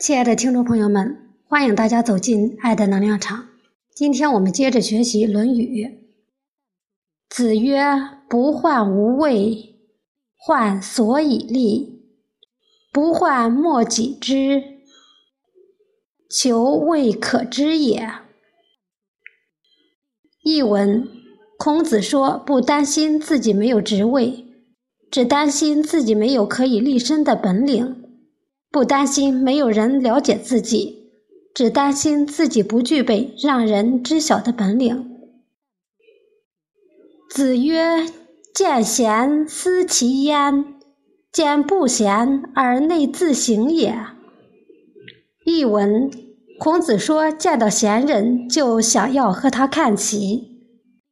亲爱的听众朋友们，欢迎大家走进爱的能量场。今天我们接着学习《论语》。子曰：“不患无位，患所以立；不患莫己知，求未可知也。”译文：孔子说，不担心自己没有职位，只担心自己没有可以立身的本领。不担心没有人了解自己，只担心自己不具备让人知晓的本领。子曰：“见贤思齐焉，见不贤而内自省也。”译文：孔子说，见到贤人就想要和他看齐，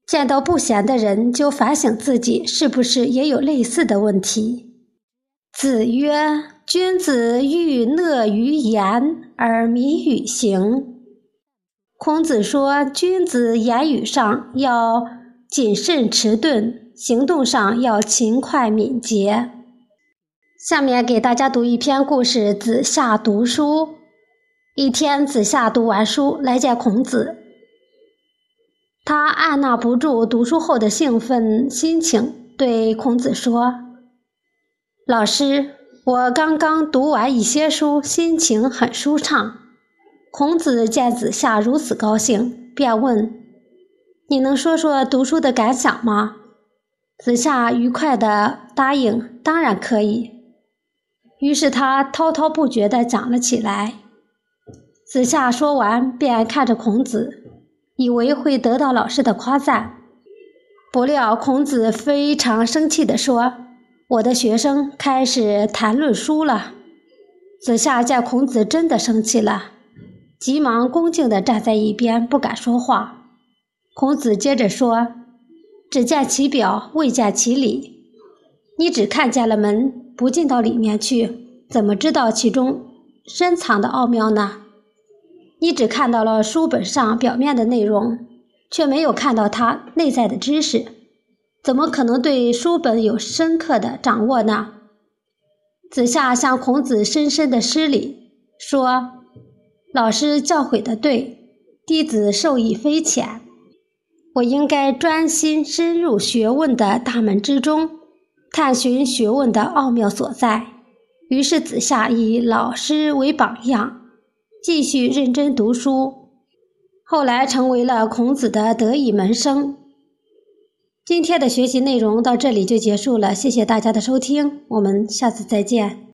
见到不贤的人就反省自己是不是也有类似的问题。子曰。君子欲讷于言而敏于行。孔子说，君子言语上要谨慎迟钝，行动上要勤快敏捷。下面给大家读一篇故事：子夏读书。一天，子夏读完书来见孔子，他按捺不住读书后的兴奋心情，对孔子说：“老师。”我刚刚读完一些书，心情很舒畅。孔子见子夏如此高兴，便问：“你能说说读书的感想吗？”子夏愉快地答应：“当然可以。”于是他滔滔不绝地讲了起来。子夏说完，便看着孔子，以为会得到老师的夸赞，不料孔子非常生气地说。我的学生开始谈论书了。子夏见孔子真的生气了，急忙恭敬地站在一边，不敢说话。孔子接着说：“只见其表，未见其里。你只看见了门，不进到里面去，怎么知道其中深藏的奥妙呢？你只看到了书本上表面的内容，却没有看到它内在的知识。”怎么可能对书本有深刻的掌握呢？子夏向孔子深深的施礼，说：“老师教诲的对，弟子受益匪浅。我应该专心深入学问的大门之中，探寻学问的奥妙所在。”于是子夏以老师为榜样，继续认真读书，后来成为了孔子的得意门生。今天的学习内容到这里就结束了，谢谢大家的收听，我们下次再见。